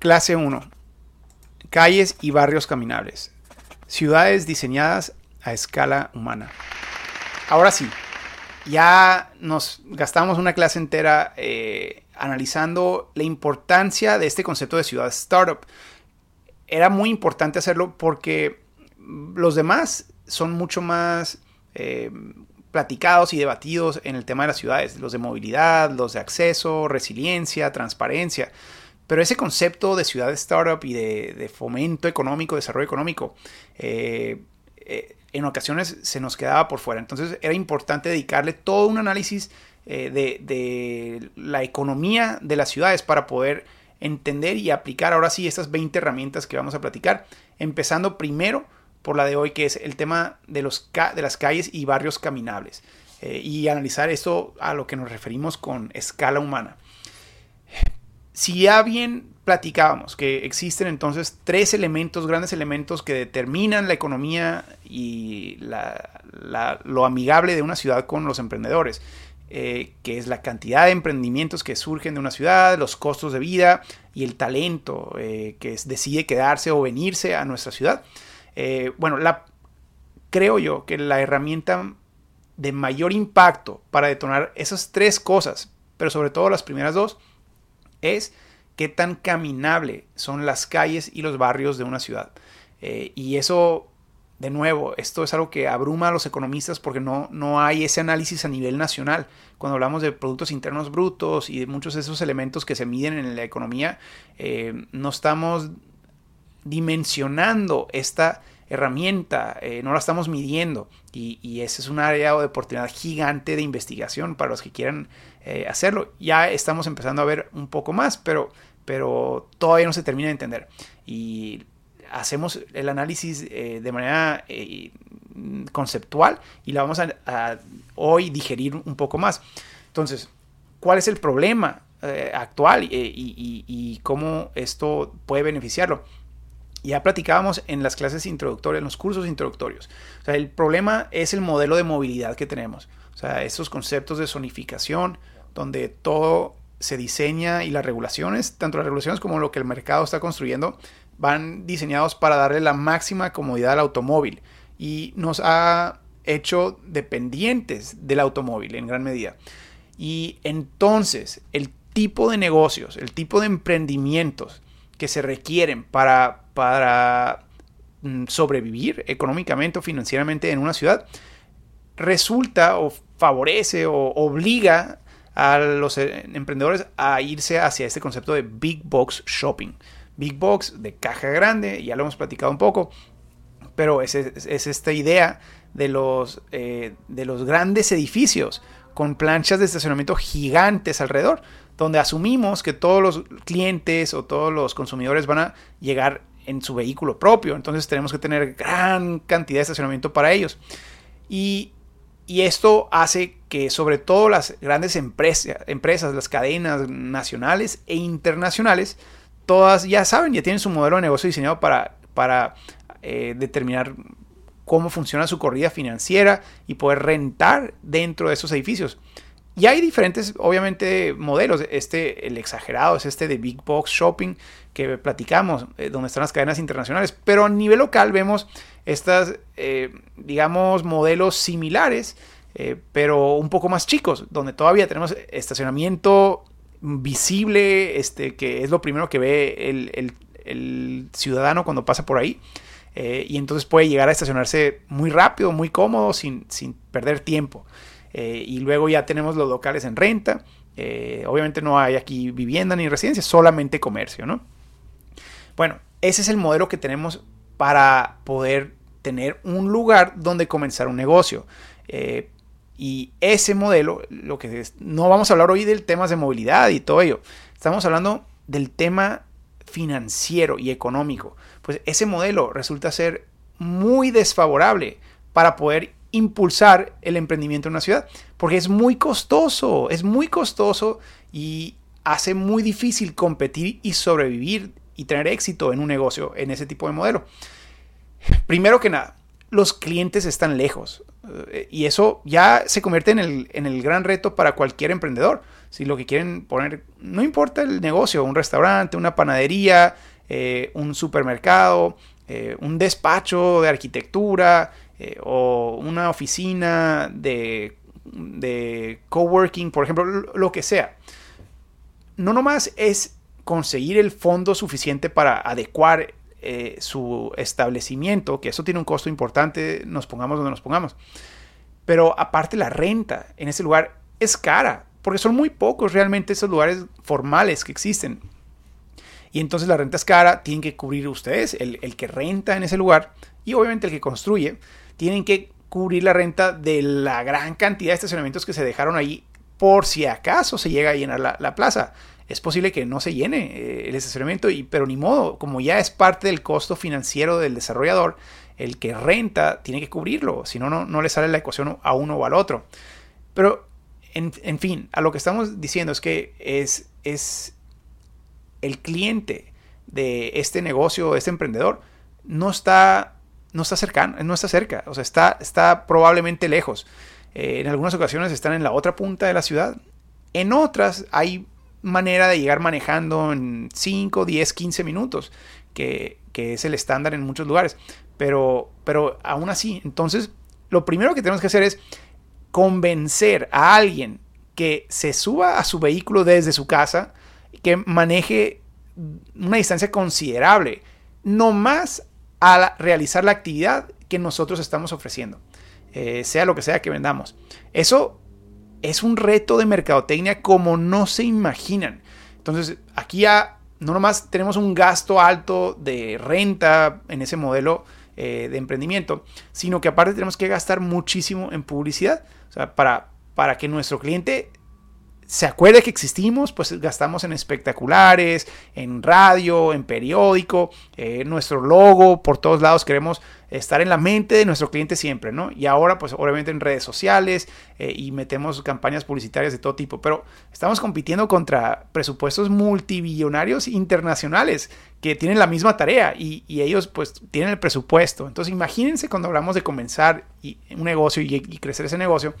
Clase 1. Calles y barrios caminables. Ciudades diseñadas a escala humana. Ahora sí, ya nos gastamos una clase entera eh, analizando la importancia de este concepto de ciudad startup. Era muy importante hacerlo porque los demás son mucho más eh, platicados y debatidos en el tema de las ciudades, los de movilidad, los de acceso, resiliencia, transparencia. Pero ese concepto de ciudad startup y de, fomento económico, desarrollo económico, eh, eh, en ocasiones se nos quedaba por fuera. Entonces era importante dedicarle todo un análisis de, de, la economía de las ciudades para poder entender y aplicar ahora sí estas 20 herramientas que vamos a platicar. Empezando primero por la de hoy, que es el tema de, los de las calles y barrios caminables. Eh, y analizar esto a lo que nos referimos con escala humana. Si ya bien platicábamos que existen entonces tres elementos, grandes elementos que determinan la economía y lo amigable de una ciudad con los emprendedores, eh, que es la cantidad de emprendimientos que surgen de una ciudad, los costos de vida y el talento eh, que decide quedarse o venirse a nuestra ciudad. Eh, bueno, la, creo yo que la herramienta de mayor impacto para detonar esas tres cosas, pero sobre todo las primeras dos, es qué tan caminable son las calles y los barrios de una ciudad. Eh, y eso, de nuevo, esto es algo que abruma a los economistas porque no, no hay ese análisis a nivel nacional. Cuando hablamos de productos internos brutos y de muchos de esos elementos que se miden en la economía, eh, no estamos dimensionando esta herramienta, eh, no la estamos midiendo y, y, ese es un área de oportunidad gigante de investigación para los que quieran eh, hacerlo. Ya estamos empezando a ver un poco más, pero, pero todavía no se termina de entender. Y hacemos el análisis eh, de manera conceptual y la vamos a, hoy digerir un poco más. Entonces, ¿cuál es el problema actual y, y cómo esto puede beneficiarlo? Ya platicábamos en las clases introductorias, en los cursos introductorios. O sea, el problema es el modelo de movilidad que tenemos. Sea, esos conceptos de zonificación, donde todo se diseña y las regulaciones, tanto las regulaciones como lo que el mercado está construyendo, van diseñados para darle la máxima comodidad al automóvil. Y nos ha hecho dependientes del automóvil en gran medida. Y entonces, el tipo de negocios, el tipo de emprendimientos que se requieren para para mm, sobrevivir económicamente o financieramente en una ciudad, resulta o favorece o obliga a los eh, emprendedores a irse hacia este concepto de big box shopping. Big box de caja grande, ya lo hemos platicado un poco, pero es, esta idea de los, eh, de los grandes edificios con planchas de estacionamiento gigantes alrededor, donde asumimos que todos los clientes o todos los consumidores van a llegar en su vehículo propio. Entonces tenemos que tener gran cantidad de estacionamiento para ellos. Y, esto hace que sobre todo las grandes empresas, empresas, las cadenas nacionales e internacionales, todas ya saben, ya tienen su modelo de negocio diseñado para, para eh, determinar cómo funciona su corrida financiera y poder rentar dentro de esos edificios. Y hay diferentes, obviamente, modelos. Este, el exagerado, es este de Big Box Shopping que platicamos, eh, donde están las cadenas internacionales. Pero a nivel local vemos estas, eh, digamos, modelos similares, eh, pero un poco más chicos, donde todavía tenemos estacionamiento visible, este, que es lo primero que ve el, ciudadano cuando pasa por ahí. y entonces puede llegar a estacionarse muy rápido, muy cómodo, sin, sin perder tiempo. Eh, y luego ya tenemos los locales en renta. Eh, obviamente no hay aquí vivienda ni residencia, solamente comercio, ¿no? Bueno, ese es el modelo que tenemos para poder tener un lugar donde comenzar un negocio. Eh, y ese modelo, lo que no vamos a hablar hoy del temas de movilidad y todo ello. Estamos hablando del tema financiero y económico. Pues ese modelo resulta ser muy desfavorable para poder impulsar el emprendimiento en una ciudad, porque es muy costoso, es muy costoso y hace muy difícil competir y sobrevivir y tener éxito en un negocio en ese tipo de modelo. Primero que nada, los clientes están lejos eh, y eso ya se convierte en el, en el gran reto para cualquier emprendedor. Si lo que quieren poner, no importa el negocio, un restaurante, una panadería, eh, un supermercado, eh, un despacho de arquitectura o una oficina de, de coworking, por ejemplo, lo que sea. No nomás es conseguir el fondo suficiente para adecuar su establecimiento, que eso tiene un costo importante, nos pongamos donde nos pongamos. Pero aparte la renta en ese lugar es cara, porque son muy pocos realmente esos lugares formales que existen. Y entonces la renta es cara, tienen que cubrir ustedes, el, que renta en ese lugar y obviamente el que construye, tienen que cubrir la renta de la gran cantidad de estacionamientos que se dejaron ahí por si acaso se llega a llenar la, plaza. Es posible que no se llene eh, el estacionamiento, y, pero ni modo, como ya es parte del costo financiero del desarrollador, el que renta tiene que cubrirlo, si no, no le sale la ecuación a uno o al otro. Pero, en, en fin, a lo que estamos diciendo es que es, es el cliente de este negocio, de este emprendedor, no está, no está cercano, no está cerca, o sea, está, está probablemente lejos. Eh, en algunas ocasiones están en la otra punta de la ciudad. En otras hay manera de llegar manejando en 5, 10, 15 minutos, que, que, es el estándar en muchos lugares. Pero, pero aún así, entonces, lo primero que tenemos que hacer es convencer a alguien que se suba a su vehículo desde su casa que maneje una distancia considerable, no más a realizar la actividad que nosotros estamos ofreciendo, eh, sea lo que sea que vendamos. Eso es un reto de mercadotecnia como no se imaginan. Entonces, aquí ya no nomás tenemos un gasto alto de renta en ese modelo eh, de emprendimiento, sino que aparte tenemos que gastar muchísimo en publicidad, o sea, para, para que nuestro cliente se acuerde que existimos, pues gastamos en espectaculares, en radio, en periódico, eh, nuestro logo, por todos lados queremos estar en la mente de nuestro cliente siempre, ¿no? Y ahora, pues obviamente en redes sociales eh, y metemos campañas publicitarias de todo tipo, pero estamos compitiendo contra presupuestos multibillonarios internacionales que tienen la misma tarea y, ellos pues tienen el presupuesto. Entonces imagínense cuando hablamos de comenzar un negocio y crecer ese negocio,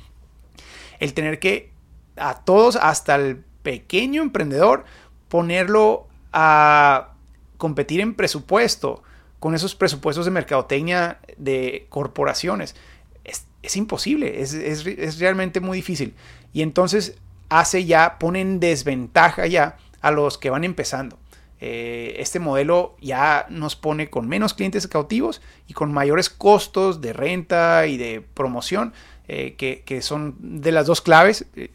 el tener que a todos, hasta el pequeño emprendedor, ponerlo a competir en presupuesto con esos presupuestos de mercadotecnia de corporaciones. Es, imposible, es, realmente muy difícil. Y entonces hace ya, pone en desventaja ya a los que van empezando. Eh, este modelo ya nos pone con menos clientes cautivos y con mayores costos de renta y de promoción eh, que, son de las dos claves. Eh,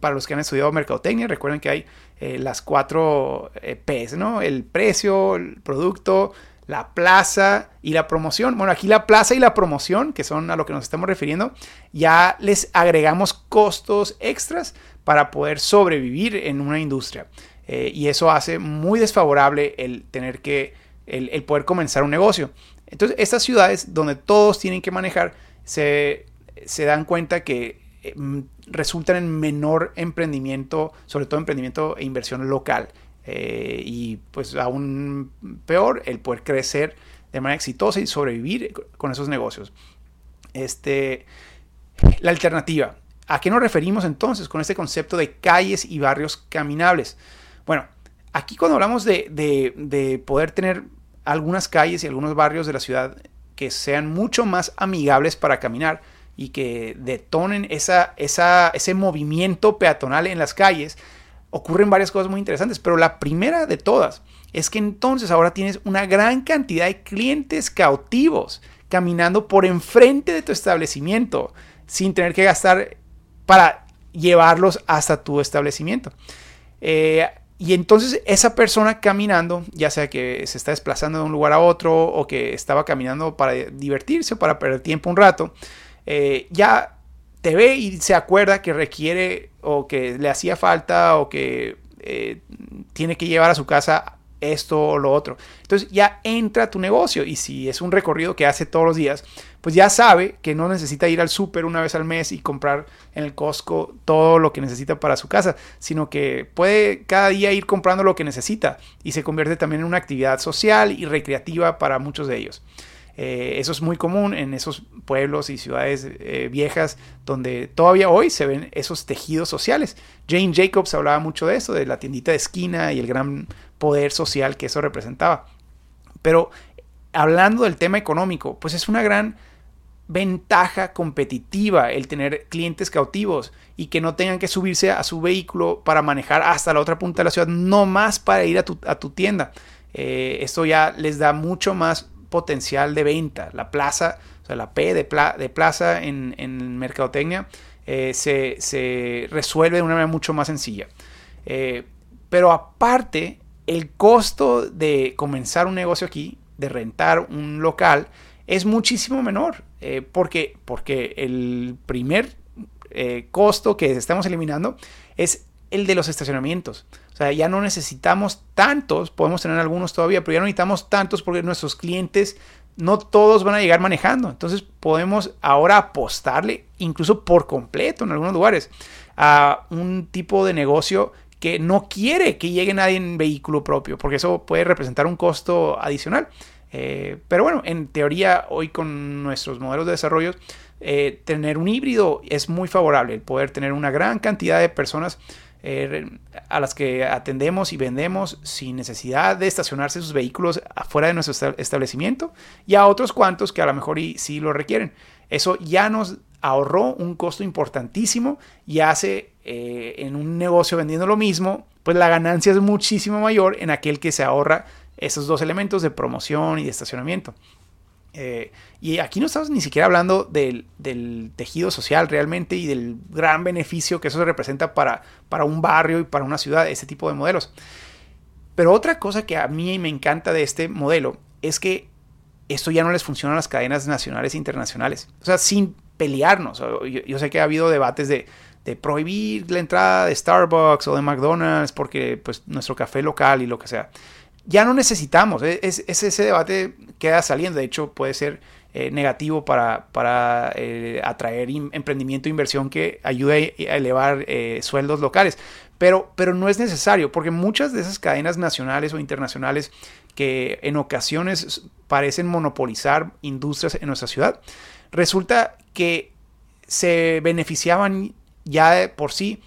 para los que han estudiado mercadotecnia, recuerden que hay eh, las cuatro P's, ¿no? El precio, el producto, la plaza y la promoción. Bueno, aquí la plaza y la promoción, que son a lo que nos estamos refiriendo, ya les agregamos costos extras para poder sobrevivir en una industria. y eso hace muy desfavorable el tener que, el, el poder comenzar un negocio. Entonces, estas ciudades donde todos tienen que manejar, se se dan cuenta que eh, resultan en menor emprendimiento, sobre todo emprendimiento e inversión local. Eh, y pues aún peor, el poder crecer de manera exitosa y sobrevivir con esos negocios. Este, la alternativa. ¿A qué nos referimos entonces con este concepto de calles y barrios caminables? Bueno, aquí cuando hablamos de, de poder tener algunas calles y algunos barrios de la ciudad que sean mucho más amigables para caminar, y que detonen esa, ese movimiento peatonal en las calles, ocurren varias cosas muy interesantes, pero la primera de todas es que entonces ahora tienes una gran cantidad de clientes cautivos caminando por enfrente de tu establecimiento sin tener que gastar para llevarlos hasta tu establecimiento. Eh, y entonces esa persona caminando, ya sea que se está desplazando de un lugar a otro o que estaba caminando para divertirse o para perder tiempo un rato, eh, ya te ve y se acuerda que requiere o que le hacía falta o que eh, tiene que llevar a su casa esto o lo otro. Entonces ya entra a tu negocio y si es un recorrido que hace todos los días, pues ya sabe que no necesita ir al súper una vez al mes y comprar en el Costco todo lo que necesita para su casa, sino que puede cada día ir comprando lo que necesita y se convierte también en una actividad social y recreativa para muchos de ellos. Eh, eso es muy común en esos pueblos y ciudades eh, viejas donde todavía hoy se ven esos tejidos sociales. Jane Jacobs hablaba mucho de eso, de la tiendita de esquina y el gran poder social que eso representaba. Pero hablando del tema económico, pues es una gran ventaja competitiva el tener clientes cautivos y que no tengan que subirse a su vehículo para manejar hasta la otra punta de la ciudad, no más para ir a tu, tienda. Eh, esto ya les da mucho más potencial de venta. La plaza, o sea, la P de, de plaza en, en mercadotecnia eh, se, resuelve de una manera mucho más sencilla. Eh, pero aparte, el costo de comenzar un negocio aquí, de rentar un local, es muchísimo menor. Eh, porque, porque el primer costo que estamos eliminando es el de los estacionamientos. O sea, ya no necesitamos tantos, podemos tener algunos todavía, pero ya no necesitamos tantos porque nuestros clientes no todos van a llegar manejando. Entonces podemos ahora apostarle, incluso por completo en algunos lugares, a un tipo de negocio que no quiere que llegue nadie en vehículo propio, porque eso puede representar un costo adicional. Eh, pero bueno, en teoría hoy con nuestros modelos de desarrollo, eh, tener un híbrido es muy favorable, el poder tener una gran cantidad de personas eh, a las que atendemos y vendemos sin necesidad de estacionarse sus vehículos afuera de nuestro establecimiento y a otros cuantos que a lo mejor sí lo requieren. Eso ya nos ahorró un costo importantísimo y hace eh, en un negocio vendiendo lo mismo, pues la ganancia es muchísimo mayor en aquel que se ahorra esos dos elementos de promoción y de estacionamiento. Eh, y aquí no estamos ni siquiera hablando del, tejido social realmente y del gran beneficio que eso representa para, para un barrio y para una ciudad, este tipo de modelos. Pero otra cosa que a mí me encanta de este modelo es que esto ya no les funciona a las cadenas nacionales e internacionales. O sea, sin pelearnos. Yo, sé que ha habido debates de, de, prohibir la entrada de Starbucks o de McDonald's porque pues nuestro café local y lo que sea ya no necesitamos. E, es, ese debate queda saliendo. De hecho, puede ser eh, negativo para, para eh, atraer emprendimiento e inversión que ayude a elevar eh, sueldos locales. Pero, pero no es necesario, porque muchas de esas cadenas nacionales o internacionales que en ocasiones parecen monopolizar industrias en nuestra ciudad, resulta que se beneficiaban ya por sí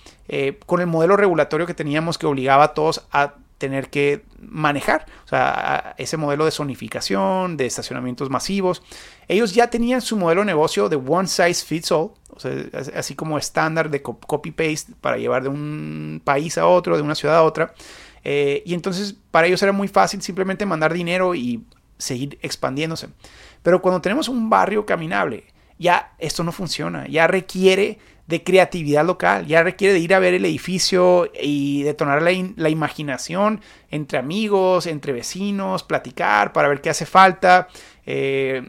con el modelo regulatorio que teníamos que obligaba a todos a tener que manejar. O sea, ese modelo de zonificación, de estacionamientos masivos. Ellos ya tenían su modelo de negocio de one size fits all, o sea, así como estándar de copy-paste para llevar de un país a otro, de una ciudad a otra. Eh, y entonces para ellos era muy fácil simplemente mandar dinero y seguir expandiéndose. Pero cuando tenemos un barrio caminable, ya esto no funciona, ya requiere de creatividad local, ya requiere de ir a ver el edificio y detonar la, la imaginación entre amigos, entre vecinos, platicar para ver qué hace falta eh,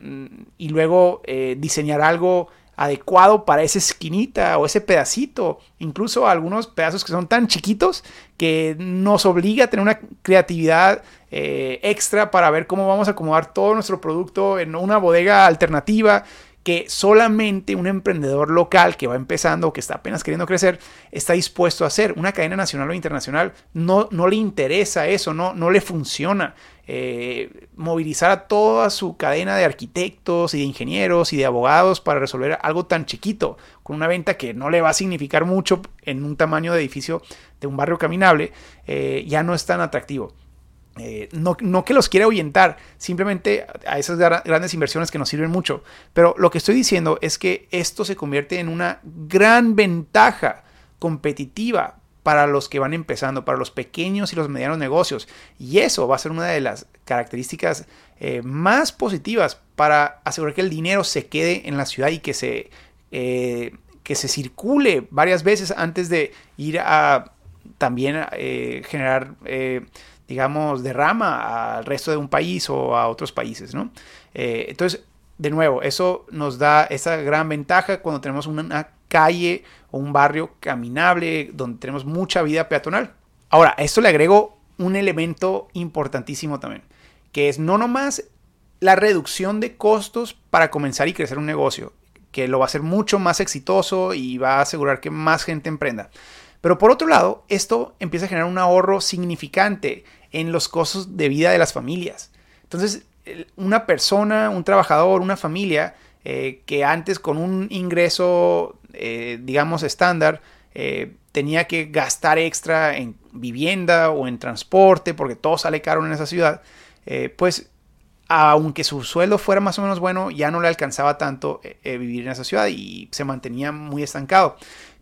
y luego eh, diseñar algo adecuado para esa esquinita o ese pedacito, incluso algunos pedazos que son tan chiquitos que nos obliga a tener una creatividad eh, extra para ver cómo vamos a acomodar todo nuestro producto en una bodega alternativa que solamente un emprendedor local que va empezando o que está apenas queriendo crecer está dispuesto a hacer. Una cadena nacional o internacional no, no le interesa eso, no, no le funciona. Eh, movilizar a toda su cadena de arquitectos y de ingenieros y de abogados para resolver algo tan chiquito, con una venta que no le va a significar mucho en un tamaño de edificio de un barrio caminable, eh, ya no es tan atractivo. Eh, no, que los quiera ahuyentar, simplemente a esas grandes inversiones que nos sirven mucho. Pero lo que estoy diciendo es que esto se convierte en una gran ventaja competitiva para los que van empezando, para los pequeños y los medianos negocios. Y eso va a ser una de las características eh, más positivas para asegurar que el dinero se quede en la ciudad y que se, eh, que se circule varias veces antes de ir a también generar digamos, derrama al resto de un país o a otros países, ¿no? Eh, entonces, de nuevo, eso nos da esa gran ventaja cuando tenemos una calle o un barrio caminable donde tenemos mucha vida peatonal. Ahora, a esto le agrego un elemento importantísimo también, que es no nomás la reducción de costos para comenzar y crecer un negocio, que lo va a hacer mucho más exitoso y va a asegurar que más gente emprenda. Pero por otro lado, esto empieza a generar un ahorro significante en los costos de vida de las familias. Entonces, una persona, un trabajador, una familia eh, que antes con un ingreso, eh, digamos, estándar, eh, tenía que gastar extra en vivienda o en transporte porque todo sale caro en esa ciudad, pues aunque su sueldo fuera más o menos bueno, ya no le alcanzaba tanto vivir en esa ciudad y se mantenía muy estancado.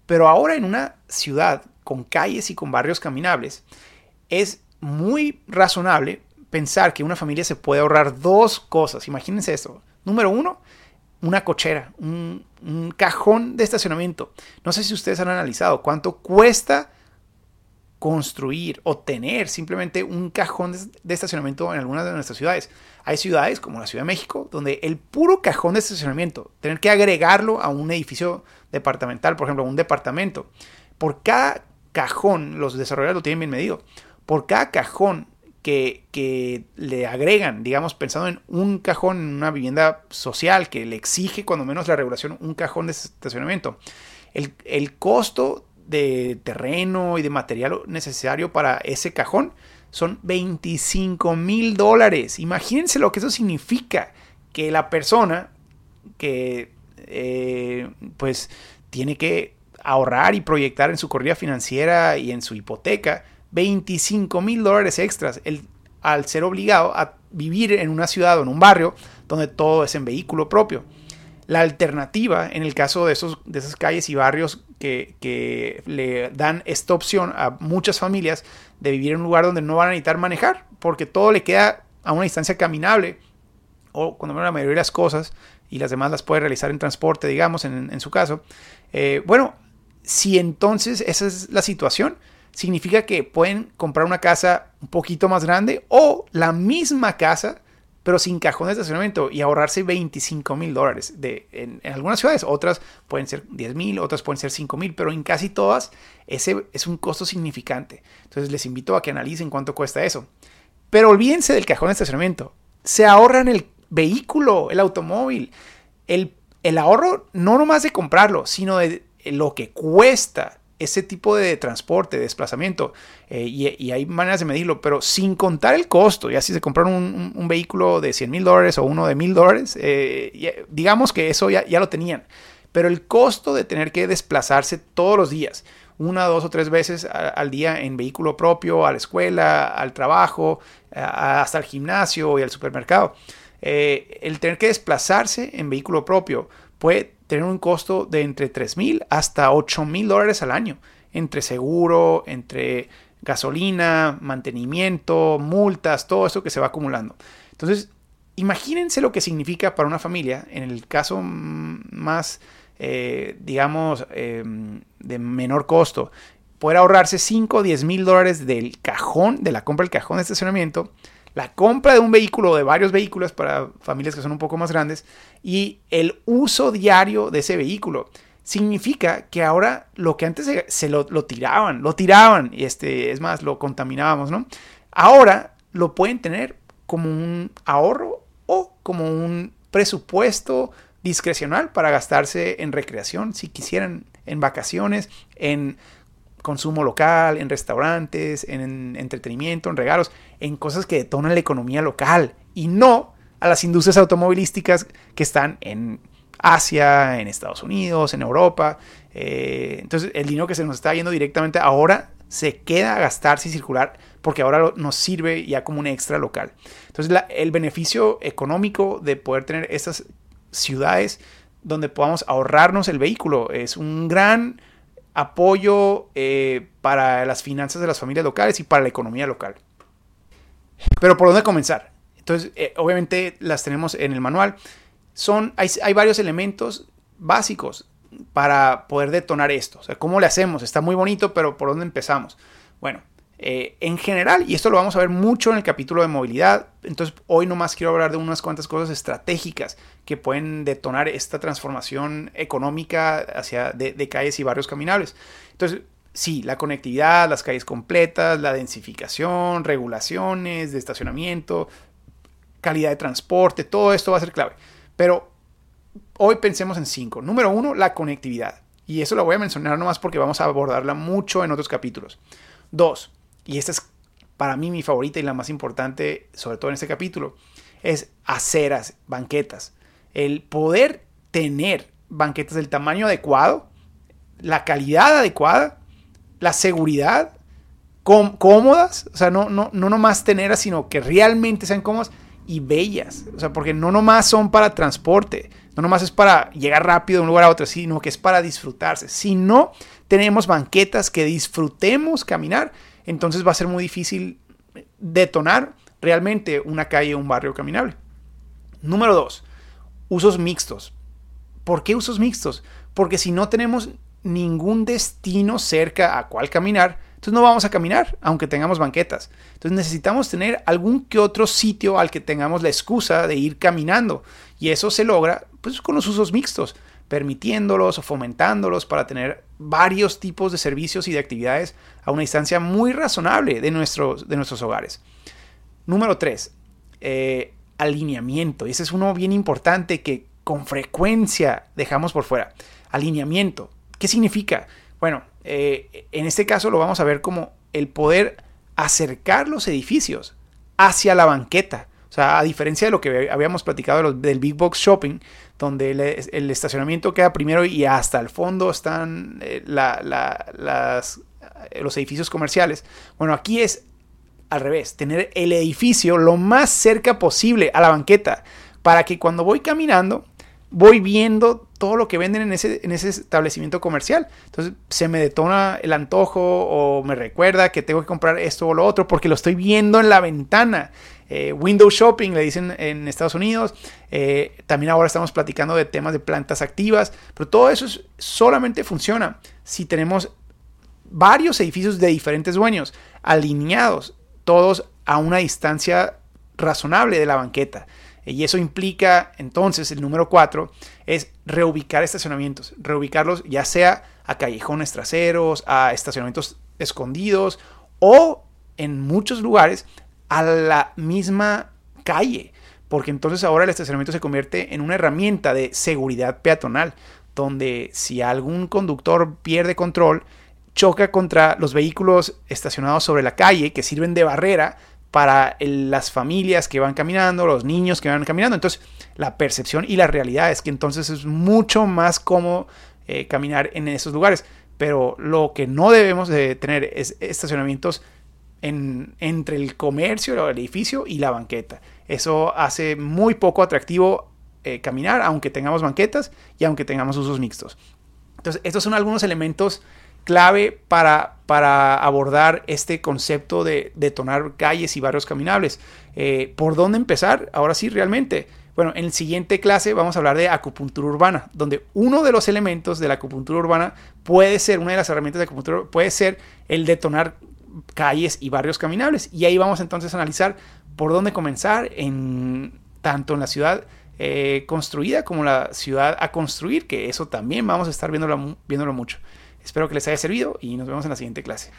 Pero ahora en una ciudad con calles y con barrios caminables, es muy razonable pensar que una familia se puede ahorrar dos cosas. Imagínense esto. Número uno, una cochera, un, cajón de estacionamiento. No sé si ustedes han analizado cuánto cuesta construir o tener simplemente un cajón de, estacionamiento en algunas de nuestras ciudades. Hay ciudades como la Ciudad de México donde el puro cajón de estacionamiento, tener que agregarlo a un edificio departamental, por ejemplo, un departamento, por cada cajón, los desarrolladores lo tienen bien medido, por cada cajón que, le agregan, digamos, pensando en un cajón en una vivienda social que le exige cuando menos la regulación un cajón de estacionamiento, el, costo de terreno y de material necesario para ese cajón son 25 mil dólares. Imagínense lo que eso significa, que la persona que eh, pues tiene que ahorrar y proyectar en su corrida financiera y en su hipoteca 25 mil dólares extras el, al ser obligado a vivir en una ciudad o en un barrio donde todo es en vehículo propio. La alternativa, en el caso de, esos, de esas calles y barrios que, que, le dan esta opción a muchas familias de vivir en un lugar donde no van a necesitar manejar, porque todo le queda a una distancia caminable, o cuando menos la mayoría de las cosas, y las demás las puede realizar en transporte, digamos, en, en su caso. Eh, bueno, si entonces esa es la situación, significa que pueden comprar una casa un poquito más grande o la misma casa, pero sin cajón de estacionamiento y ahorrarse 25 mil dólares. En, en, algunas ciudades, otras pueden ser 10 mil, otras pueden ser 5 mil, pero en casi todas ese es un costo significante. Entonces les invito a que analicen cuánto cuesta eso. Pero olvídense del cajón de estacionamiento. Se ahorran el vehículo, el automóvil. El, el ahorro no nomás de comprarlo, sino de lo que cuesta ese tipo de transporte, de desplazamiento, eh, y, hay maneras de medirlo, pero sin contar el costo, ya si se compraron un, vehículo de 100 mil dólares o uno de mil dólares, eh, digamos que eso ya, ya, lo tenían, pero el costo de tener que desplazarse todos los días, una, dos o tres veces al día en vehículo propio, a la escuela, al trabajo, hasta el gimnasio y al supermercado, eh, el tener que desplazarse en vehículo propio puede tener un costo de entre 3 mil hasta 8 mil dólares al año, entre seguro, entre gasolina, mantenimiento, multas, todo eso que se va acumulando. Entonces, imagínense lo que significa para una familia, en el caso más, eh, digamos, em, de menor costo, poder ahorrarse 5 o 10 mil dólares del cajón, de la compra del cajón de estacionamiento, la compra de un vehículo o de varios vehículos para familias que son un poco más grandes y el uso diario de ese vehículo. Significa que ahora lo que antes se, lo, tiraban, lo tiraban, y este, es más, lo contaminábamos, ¿no? Ahora lo pueden tener como un ahorro o como un presupuesto discrecional para gastarse en recreación, si quisieran, en vacaciones, en consumo local, en restaurantes, en entretenimiento, en regalos, en cosas que detonan la economía local y no a las industrias automovilísticas que están en Asia, en Estados Unidos, en Europa. Eh, entonces el dinero que se nos está yendo directamente ahora se queda a gastarse y circular porque ahora nos sirve ya como un extra local. Entonces el beneficio económico de poder tener estas ciudades donde podamos ahorrarnos el vehículo es un gran apoyo eh, para las finanzas de las familias locales y para la economía local. Pero ¿por dónde comenzar? Entonces, eh, obviamente las tenemos en el manual. Son, hay, hay, varios elementos básicos para poder detonar esto. O sea, ¿cómo le hacemos? Está muy bonito, pero ¿por dónde empezamos? Bueno, eh, en general, y esto lo vamos a ver mucho en el capítulo de movilidad, entonces hoy nomás quiero hablar de unas cuantas cosas estratégicas que pueden detonar esta transformación económica hacia de, calles y barrios caminables. Entonces, sí, la conectividad, las calles completas, la densificación, regulaciones de estacionamiento, calidad de transporte, todo esto va a ser clave. Pero hoy pensemos en cinco. Número uno, la conectividad. Y eso lo voy a mencionar nomás porque vamos a abordarla mucho en otros capítulos. Dos, y esta es para mí mi favorita y la más importante, sobre todo en este capítulo, es aceras, banquetas. El poder tener banquetas del tamaño adecuado, la calidad adecuada, la seguridad, cómodas, o sea, no, no, no nomás tenerlas, sino que realmente sean cómodas y bellas, o sea, porque no nomás son para transporte, no nomás es para llegar rápido de un lugar a otro, sino que es para disfrutarse. Si no tenemos banquetas que disfrutemos caminar, entonces va a ser muy difícil detonar realmente una calle o un barrio caminable. Número dos, usos mixtos. ¿Por qué usos mixtos? Porque si no tenemos ningún destino cerca a cual caminar, entonces no vamos a caminar, aunque tengamos banquetas. Entonces necesitamos tener algún que otro sitio al que tengamos la excusa de ir caminando. Y eso se logra pues, con los usos mixtos, permitiéndolos o fomentándolos para tener varios tipos de servicios y de actividades a una distancia muy razonable de nuestros, de nuestros hogares. Número 3. Eh, alineamiento. Y ese es uno bien importante que con frecuencia dejamos por fuera. Alineamiento. ¿Qué significa? Bueno, eh, en este caso lo vamos a ver como el poder acercar los edificios hacia la banqueta. O sea, a diferencia de lo que habíamos platicado del Big Box Shopping, donde el, estacionamiento queda primero y hasta el fondo están eh, las, los edificios comerciales. Bueno, aquí es al revés, tener el edificio lo más cerca posible a la banqueta para que cuando voy caminando voy viendo todo lo que venden en ese, en ese establecimiento comercial. Entonces se me detona el antojo o me recuerda que tengo que comprar esto o lo otro porque lo estoy viendo en la ventana. Eh, window shopping le dicen en Estados Unidos. Eh, también ahora estamos platicando de temas de plantas activas. Pero todo eso solamente funciona si tenemos varios edificios de diferentes dueños alineados, todos a una distancia razonable de la banqueta. Y eso implica, entonces, el número cuatro es reubicar estacionamientos. Reubicarlos ya sea a callejones traseros, a estacionamientos escondidos o en muchos lugares a la misma calle. Porque entonces ahora el estacionamiento se convierte en una herramienta de seguridad peatonal, donde si algún conductor pierde control, choca contra los vehículos estacionados sobre la calle que sirven de barrera para las familias que van caminando, los niños que van caminando. Entonces, la percepción y la realidad es que entonces es mucho más cómodo eh, caminar en esos lugares. Pero lo que no debemos de tener es estacionamientos en, entre el comercio, el edificio y la banqueta. Eso hace muy poco atractivo eh, caminar, aunque tengamos banquetas y aunque tengamos usos mixtos. Entonces, estos son algunos elementos clave para, para abordar este concepto de detonar calles y barrios caminables. Eh, ¿Por dónde empezar? Ahora sí, realmente. Bueno, en la siguiente clase vamos a hablar de acupuntura urbana, donde uno de los elementos de la acupuntura urbana puede ser, una de las herramientas de acupuntura puede ser el detonar calles y barrios caminables. Y ahí vamos entonces a analizar por dónde comenzar en tanto en la ciudad eh, construida como la ciudad a construir, que eso también vamos a estar viéndolo, viéndolo mucho. Espero que les haya servido y nos vemos en la siguiente clase.